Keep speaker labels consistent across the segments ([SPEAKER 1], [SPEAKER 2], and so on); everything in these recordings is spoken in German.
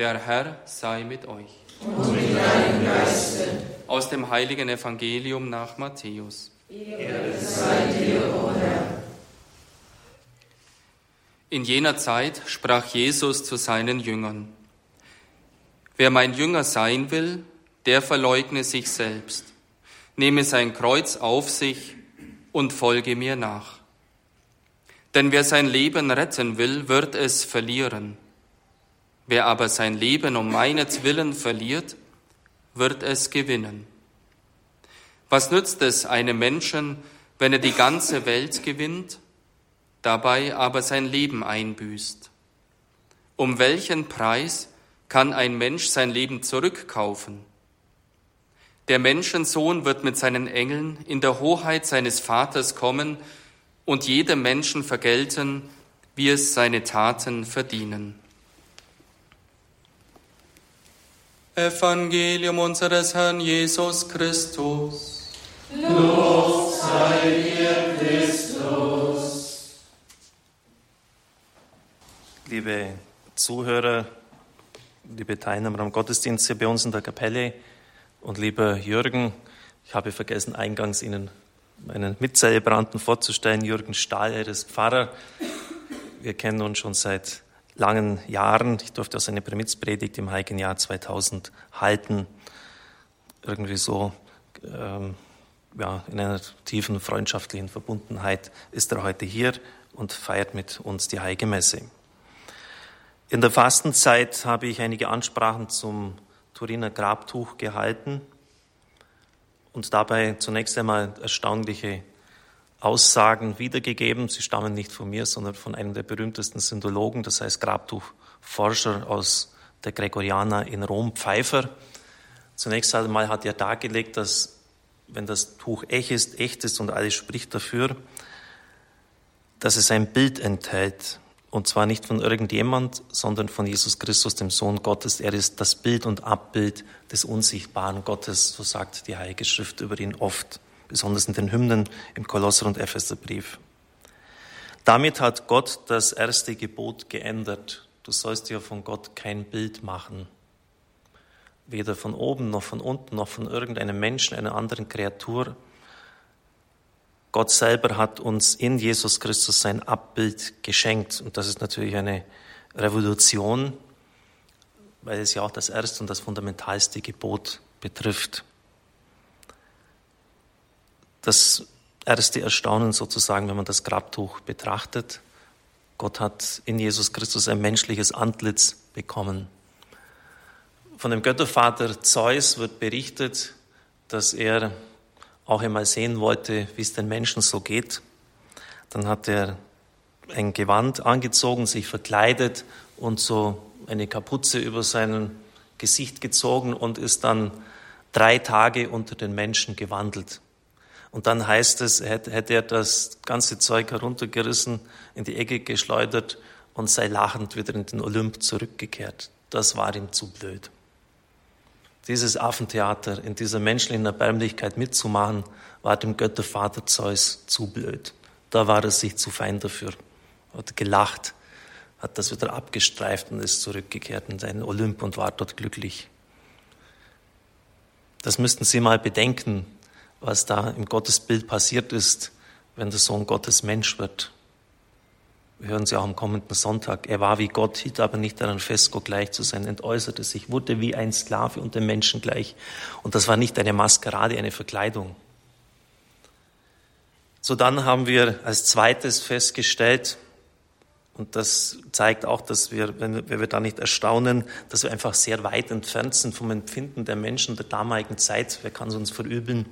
[SPEAKER 1] Der Herr sei mit euch.
[SPEAKER 2] Und mit deinem Geiste.
[SPEAKER 1] Aus dem heiligen Evangelium nach Matthäus.
[SPEAKER 2] Ehre sei dir, o Herr.
[SPEAKER 1] In jener Zeit sprach Jesus zu seinen Jüngern. Wer mein Jünger sein will, der verleugne sich selbst, nehme sein Kreuz auf sich und folge mir nach. Denn wer sein Leben retten will, wird es verlieren. Wer aber sein Leben um meinetwillen verliert, wird es gewinnen. Was nützt es einem Menschen, wenn er die ganze Welt gewinnt, dabei aber sein Leben einbüßt? Um welchen Preis kann ein Mensch sein Leben zurückkaufen? Der Menschensohn wird mit seinen Engeln in der Hoheit seines Vaters kommen und jedem Menschen vergelten, wie es seine Taten verdienen. Evangelium unseres Herrn Jesus Christus.
[SPEAKER 2] Lob sei dir, Christus.
[SPEAKER 3] Liebe Zuhörer, liebe Teilnehmer am Gottesdienst hier bei uns in der Kapelle und lieber Jürgen, ich habe vergessen, eingangs Ihnen meinen Mitzelebranten vorzustellen, Jürgen Stahl, er ist Pfarrer. Wir kennen uns schon seit langen Jahren. Ich durfte auch seine Primizpredigt im heiligen Jahr 2000 halten. Irgendwie so ähm, ja, in einer tiefen freundschaftlichen Verbundenheit ist er heute hier und feiert mit uns die Heilige Messe. In der Fastenzeit habe ich einige Ansprachen zum Turiner Grabtuch gehalten und dabei zunächst einmal erstaunliche Aussagen wiedergegeben. Sie stammen nicht von mir, sondern von einem der berühmtesten Syndologen, das heißt Grabtuchforscher aus der Gregorianer in Rom, Pfeiffer. Zunächst einmal hat er dargelegt, dass wenn das Tuch echt ist, echt ist und alles spricht dafür, dass es ein Bild enthält. Und zwar nicht von irgendjemand, sondern von Jesus Christus, dem Sohn Gottes. Er ist das Bild und Abbild des unsichtbaren Gottes, so sagt die Heilige Schrift über ihn oft besonders in den Hymnen im Kolosser- und Epheserbrief. Damit hat Gott das erste Gebot geändert. Du sollst dir von Gott kein Bild machen. Weder von oben noch von unten noch von irgendeinem Menschen, einer anderen Kreatur. Gott selber hat uns in Jesus Christus sein Abbild geschenkt. Und das ist natürlich eine Revolution, weil es ja auch das erste und das fundamentalste Gebot betrifft das erste Erstaunen sozusagen, wenn man das Grabtuch betrachtet. Gott hat in Jesus Christus ein menschliches Antlitz bekommen. Von dem Göttervater Zeus wird berichtet, dass er auch einmal sehen wollte, wie es den Menschen so geht. Dann hat er ein Gewand angezogen, sich verkleidet und so eine Kapuze über sein Gesicht gezogen und ist dann drei Tage unter den Menschen gewandelt. Und dann heißt es, hätte er das ganze Zeug heruntergerissen, in die Ecke geschleudert und sei lachend wieder in den Olymp zurückgekehrt. Das war ihm zu blöd. Dieses Affentheater in dieser menschlichen Erbärmlichkeit mitzumachen, war dem Göttervater Zeus zu blöd. Da war er sich zu fein dafür. Hat gelacht, hat das wieder abgestreift und ist zurückgekehrt in seinen Olymp und war dort glücklich. Das müssten Sie mal bedenken, was da im Gottesbild passiert ist, wenn der Sohn Gottes Mensch wird. Wir hören Sie auch am kommenden Sonntag. Er war wie Gott, hielt aber nicht daran fest, Gott gleich zu sein, entäußerte sich, wurde wie ein Sklave und dem Menschen gleich. Und das war nicht eine Maskerade, eine Verkleidung. So dann haben wir als zweites festgestellt, und das zeigt auch, dass wir, wenn wir da nicht erstaunen, dass wir einfach sehr weit entfernt sind vom Empfinden der Menschen der damaligen Zeit. Wer kann es uns verübeln?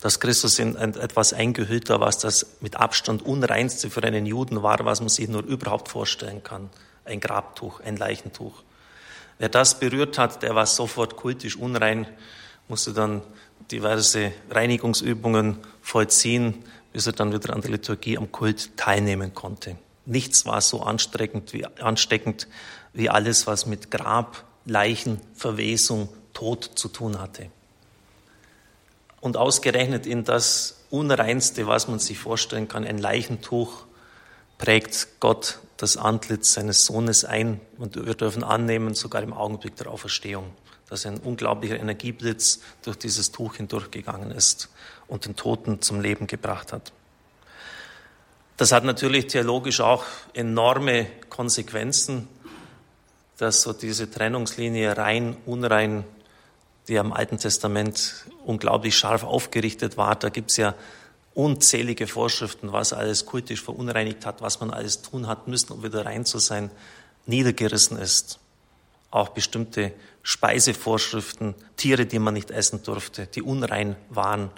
[SPEAKER 3] Dass Christus in etwas eingehüllt war, was das mit Abstand unreinste für einen Juden war, was man sich nur überhaupt vorstellen kann. Ein Grabtuch, ein Leichentuch. Wer das berührt hat, der war sofort kultisch unrein, musste dann diverse Reinigungsübungen vollziehen, bis er dann wieder an der Liturgie am Kult teilnehmen konnte. Nichts war so ansteckend wie, ansteckend wie alles, was mit Grab, Leichen, Verwesung, Tod zu tun hatte und ausgerechnet in das Unreinste, was man sich vorstellen kann, ein Leichentuch prägt Gott das Antlitz seines Sohnes ein und wir dürfen annehmen, sogar im Augenblick der Auferstehung, dass ein unglaublicher Energieblitz durch dieses Tuch hindurchgegangen ist und den Toten zum Leben gebracht hat. Das hat natürlich theologisch auch enorme Konsequenzen, dass so diese Trennungslinie rein, unrein, die am Alten Testament unglaublich scharf aufgerichtet war, da gibt's ja unzählige Vorschriften, was alles kultisch verunreinigt hat, was man alles tun hat müssen, um wieder rein zu sein, niedergerissen ist. Auch bestimmte Speisevorschriften, Tiere, die man nicht essen durfte, die unrein waren,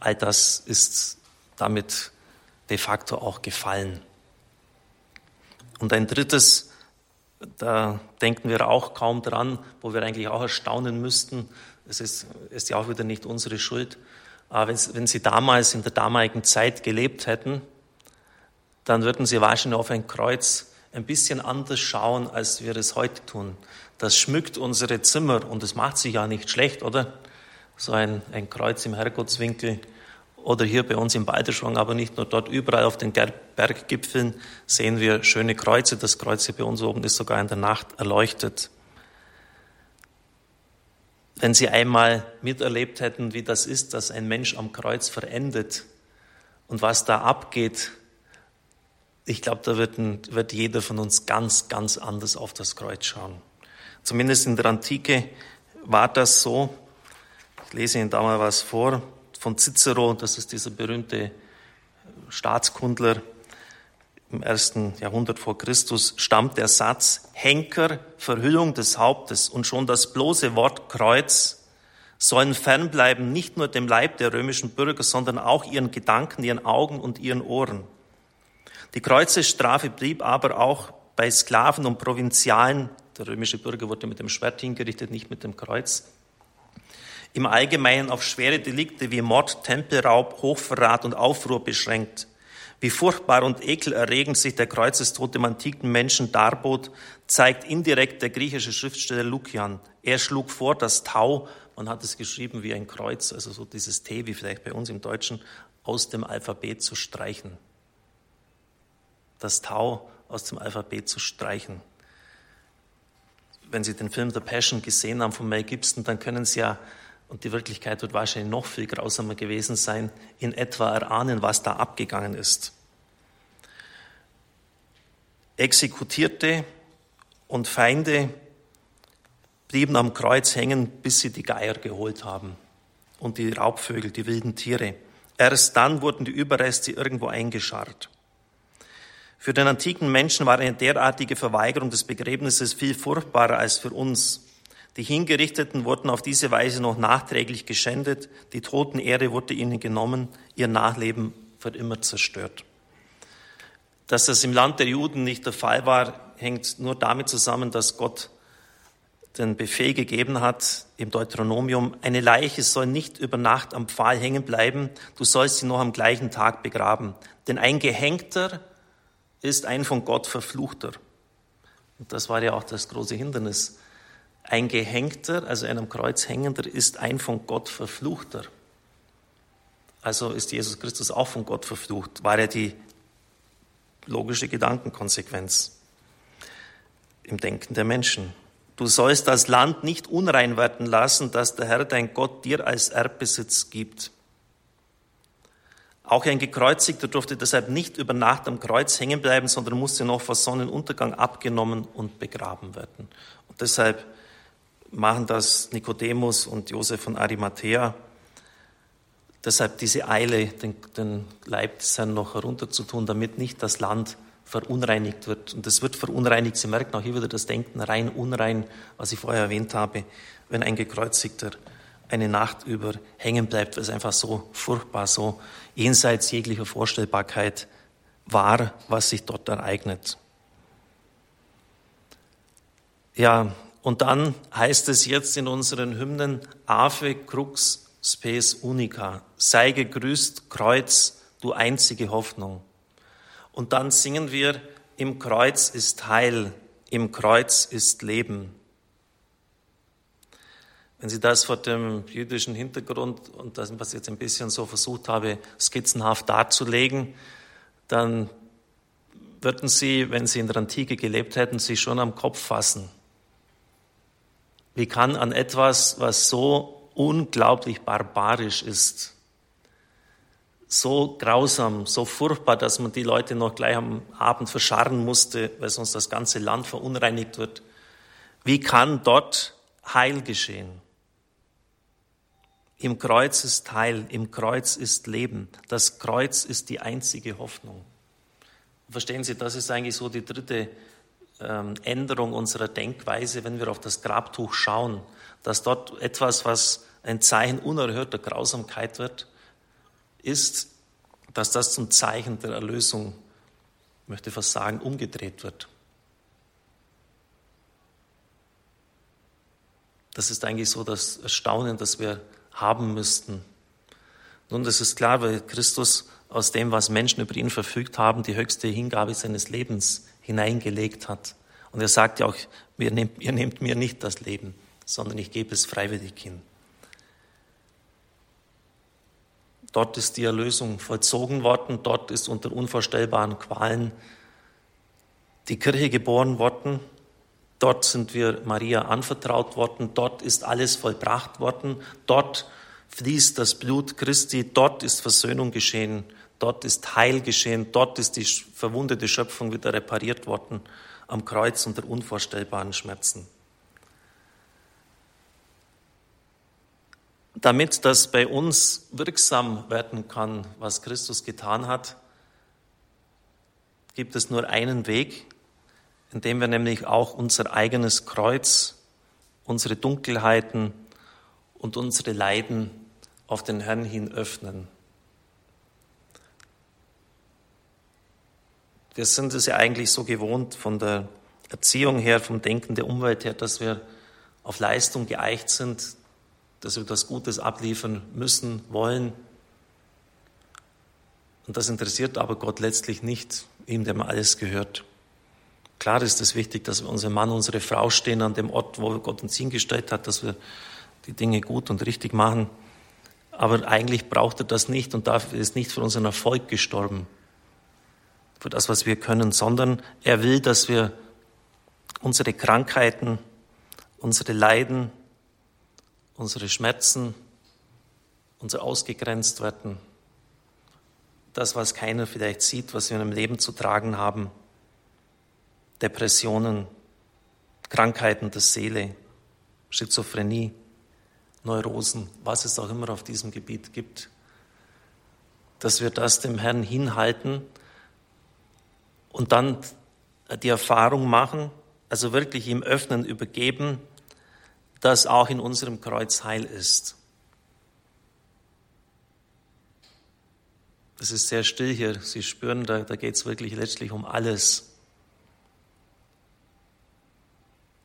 [SPEAKER 3] all das ist damit de facto auch gefallen. Und ein drittes, da denken wir auch kaum dran, wo wir eigentlich auch erstaunen müssten, es ist, ist ja auch wieder nicht unsere Schuld, aber wenn, Sie damals in der damaligen Zeit gelebt hätten, dann würden Sie wahrscheinlich auf ein Kreuz ein bisschen anders schauen, als wir es heute tun. Das schmückt unsere Zimmer und es macht sich ja nicht schlecht, oder? So ein, ein Kreuz im Herrgottswinkel oder hier bei uns im Balderschwang, aber nicht nur dort, überall auf den Berggipfeln sehen wir schöne Kreuze. Das Kreuz hier bei uns oben ist sogar in der Nacht erleuchtet. Wenn Sie einmal miterlebt hätten, wie das ist, dass ein Mensch am Kreuz verendet und was da abgeht, ich glaube, da wird, ein, wird jeder von uns ganz, ganz anders auf das Kreuz schauen. Zumindest in der Antike war das so. Ich lese Ihnen da mal was vor von Cicero, das ist dieser berühmte Staatskundler im ersten Jahrhundert vor Christus, stammt der Satz, Henker, Verhüllung des Hauptes und schon das bloße Wort Kreuz sollen fernbleiben nicht nur dem Leib der römischen Bürger, sondern auch ihren Gedanken, ihren Augen und ihren Ohren. Die Kreuzesstrafe blieb aber auch bei Sklaven und Provinzialen, der römische Bürger wurde mit dem Schwert hingerichtet, nicht mit dem Kreuz, im Allgemeinen auf schwere Delikte wie Mord, Tempelraub, Hochverrat und Aufruhr beschränkt. Wie furchtbar und ekelerregend sich der Kreuzestod dem antiken Menschen darbot, zeigt indirekt der griechische Schriftsteller Lukian. Er schlug vor, das Tau, man hat es geschrieben wie ein Kreuz, also so dieses T, wie vielleicht bei uns im Deutschen, aus dem Alphabet zu streichen. Das Tau aus dem Alphabet zu streichen. Wenn Sie den Film The Passion gesehen haben von Mel Gibson, dann können Sie ja und die Wirklichkeit wird wahrscheinlich noch viel grausamer gewesen sein, in etwa erahnen, was da abgegangen ist. Exekutierte und Feinde blieben am Kreuz hängen, bis sie die Geier geholt haben und die Raubvögel, die wilden Tiere. Erst dann wurden die Überreste irgendwo eingescharrt. Für den antiken Menschen war eine derartige Verweigerung des Begräbnisses viel furchtbarer als für uns. Die Hingerichteten wurden auf diese Weise noch nachträglich geschändet, die Totenehre wurde ihnen genommen, ihr Nachleben wird immer zerstört. Dass das im Land der Juden nicht der Fall war, hängt nur damit zusammen, dass Gott den Befehl gegeben hat im Deuteronomium, eine Leiche soll nicht über Nacht am Pfahl hängen bleiben, du sollst sie noch am gleichen Tag begraben. Denn ein Gehängter ist ein von Gott verfluchter. Und das war ja auch das große Hindernis ein Gehängter, also ein am Kreuz hängender, ist ein von Gott verfluchter. Also ist Jesus Christus auch von Gott verflucht. War ja die logische Gedankenkonsequenz im Denken der Menschen. Du sollst das Land nicht unrein werden lassen, das der Herr dein Gott dir als Erbbesitz gibt. Auch ein Gekreuzigter durfte deshalb nicht über Nacht am Kreuz hängen bleiben, sondern musste noch vor Sonnenuntergang abgenommen und begraben werden. Und deshalb machen das Nikodemus und Josef von Arimathea. Deshalb diese Eile, den, den Leib des Herrn noch herunterzutun, damit nicht das Land verunreinigt wird. Und es wird verunreinigt. Sie merken auch hier wieder das Denken rein unrein, was ich vorher erwähnt habe, wenn ein Gekreuzigter eine Nacht über hängen bleibt, weil es einfach so furchtbar, so jenseits jeglicher Vorstellbarkeit war, was sich dort ereignet. Ja, und dann heißt es jetzt in unseren Hymnen, Ave Crux Spes Unica, sei gegrüßt, Kreuz, du einzige Hoffnung. Und dann singen wir, im Kreuz ist Heil, im Kreuz ist Leben. Wenn Sie das vor dem jüdischen Hintergrund und das, was ich jetzt ein bisschen so versucht habe, skizzenhaft darzulegen, dann würden sie, wenn sie in der Antike gelebt hätten, sich schon am Kopf fassen. Wie kann an etwas, was so unglaublich barbarisch ist, so grausam, so furchtbar, dass man die Leute noch gleich am Abend verscharren musste, weil sonst das ganze Land verunreinigt wird. Wie kann dort Heil geschehen? Im Kreuz ist Heil, im Kreuz ist Leben. Das Kreuz ist die einzige Hoffnung. Verstehen Sie, das ist eigentlich so die dritte Änderung unserer Denkweise, wenn wir auf das Grabtuch schauen, dass dort etwas, was ein Zeichen unerhörter Grausamkeit wird, ist, dass das zum Zeichen der Erlösung, möchte fast sagen, umgedreht wird. Das ist eigentlich so das Erstaunen, das wir haben müssten. Nun, das ist klar, weil Christus aus dem, was Menschen über ihn verfügt haben, die höchste Hingabe seines Lebens hineingelegt hat. Und er sagt ja auch, ihr nehmt, ihr nehmt mir nicht das Leben, sondern ich gebe es freiwillig hin. Dort ist die Erlösung vollzogen worden, dort ist unter unvorstellbaren Qualen die Kirche geboren worden, dort sind wir Maria anvertraut worden, dort ist alles vollbracht worden, dort fließt das Blut Christi, dort ist Versöhnung geschehen, dort ist Heil geschehen, dort ist die verwundete Schöpfung wieder repariert worden am Kreuz unter unvorstellbaren Schmerzen. Damit das bei uns wirksam werden kann, was Christus getan hat, gibt es nur einen Weg, indem wir nämlich auch unser eigenes Kreuz, unsere Dunkelheiten und unsere Leiden auf den Herrn hin öffnen. Wir sind es ja eigentlich so gewohnt von der Erziehung her, vom Denken der Umwelt her, dass wir auf Leistung geeicht sind, dass wir das Gutes abliefern müssen, wollen. Und das interessiert aber Gott letztlich nicht, ihm dem alles gehört. Klar ist es wichtig, dass wir unser Mann, unsere Frau stehen an dem Ort, wo Gott uns hingestellt hat, dass wir die Dinge gut und richtig machen. Aber eigentlich braucht er das nicht und dafür ist nicht für unseren Erfolg gestorben, für das, was wir können, sondern er will, dass wir unsere Krankheiten, unsere Leiden, unsere Schmerzen, unser ausgegrenzt werden, das, was keiner vielleicht sieht, was wir im Leben zu tragen haben, Depressionen, Krankheiten der Seele, Schizophrenie, Neurosen, was es auch immer auf diesem Gebiet gibt, dass wir das dem Herrn hinhalten und dann die Erfahrung machen, also wirklich ihm öffnen, übergeben, dass auch in unserem Kreuz Heil ist. Es ist sehr still hier. Sie spüren, da, da geht es wirklich letztlich um alles.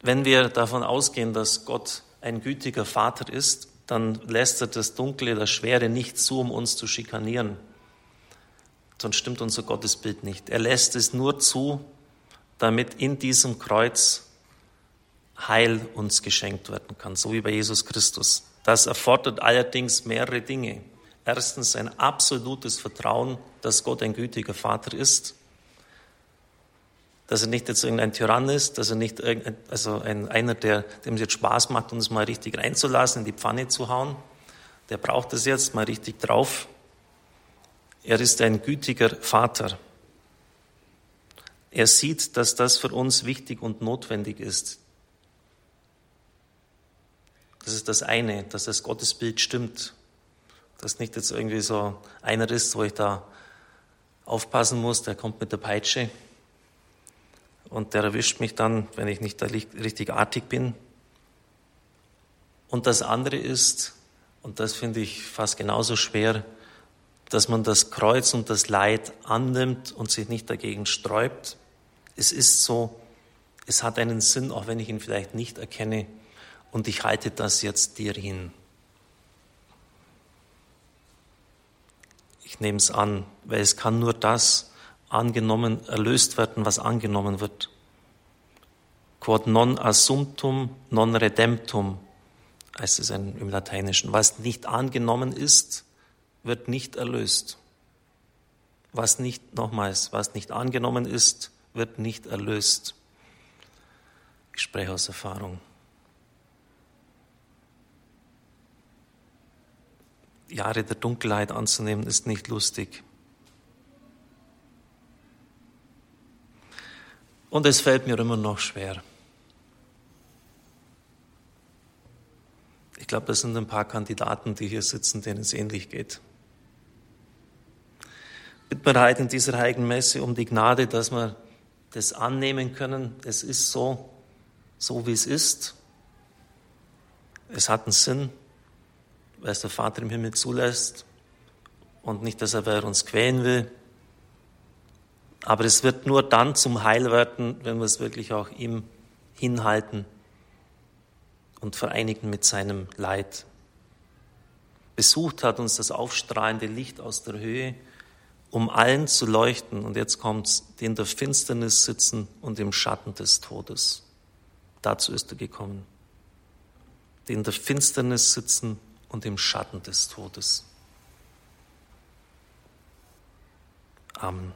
[SPEAKER 3] Wenn wir davon ausgehen, dass Gott ein gütiger Vater ist, dann lässt er das Dunkle, das Schwere nicht zu, um uns zu schikanieren. Sonst stimmt unser Gottesbild nicht. Er lässt es nur zu, damit in diesem Kreuz Heil uns geschenkt werden kann, so wie bei Jesus Christus. Das erfordert allerdings mehrere Dinge. Erstens ein absolutes Vertrauen, dass Gott ein gütiger Vater ist dass er nicht jetzt irgendein Tyrann ist, dass er nicht irgendein, also ein, einer, der, dem es jetzt Spaß macht, uns mal richtig reinzulassen, in die Pfanne zu hauen. Der braucht es jetzt mal richtig drauf. Er ist ein gütiger Vater. Er sieht, dass das für uns wichtig und notwendig ist. Das ist das eine, dass das Gottesbild stimmt. Dass nicht jetzt irgendwie so einer ist, wo ich da aufpassen muss, der kommt mit der Peitsche und der erwischt mich dann, wenn ich nicht richtig artig bin. Und das andere ist, und das finde ich fast genauso schwer, dass man das Kreuz und das Leid annimmt und sich nicht dagegen sträubt. Es ist so, es hat einen Sinn, auch wenn ich ihn vielleicht nicht erkenne, und ich halte das jetzt dir hin. Ich nehme es an, weil es kann nur das angenommen, erlöst werden, was angenommen wird. Quod non assumptum, non redemptum, heißt es im Lateinischen. Was nicht angenommen ist, wird nicht erlöst. Was nicht, nochmals, was nicht angenommen ist, wird nicht erlöst. Ich spreche aus Erfahrung. Jahre der Dunkelheit anzunehmen, ist nicht lustig. Und es fällt mir immer noch schwer. Ich glaube, das sind ein paar Kandidaten, die hier sitzen, denen es ähnlich geht. Bitten wir halt in dieser heiligen Messe um die Gnade, dass wir das annehmen können. Es ist so, so wie es ist. Es hat einen Sinn, weil es der Vater im Himmel zulässt und nicht, dass er uns quälen will. Aber es wird nur dann zum Heil werden, wenn wir es wirklich auch ihm hinhalten und vereinigen mit seinem Leid. Besucht hat uns das aufstrahlende Licht aus der Höhe, um allen zu leuchten. Und jetzt kommt's, die in der Finsternis sitzen und im Schatten des Todes. Dazu ist er gekommen. Die in der Finsternis sitzen und im Schatten des Todes. Amen.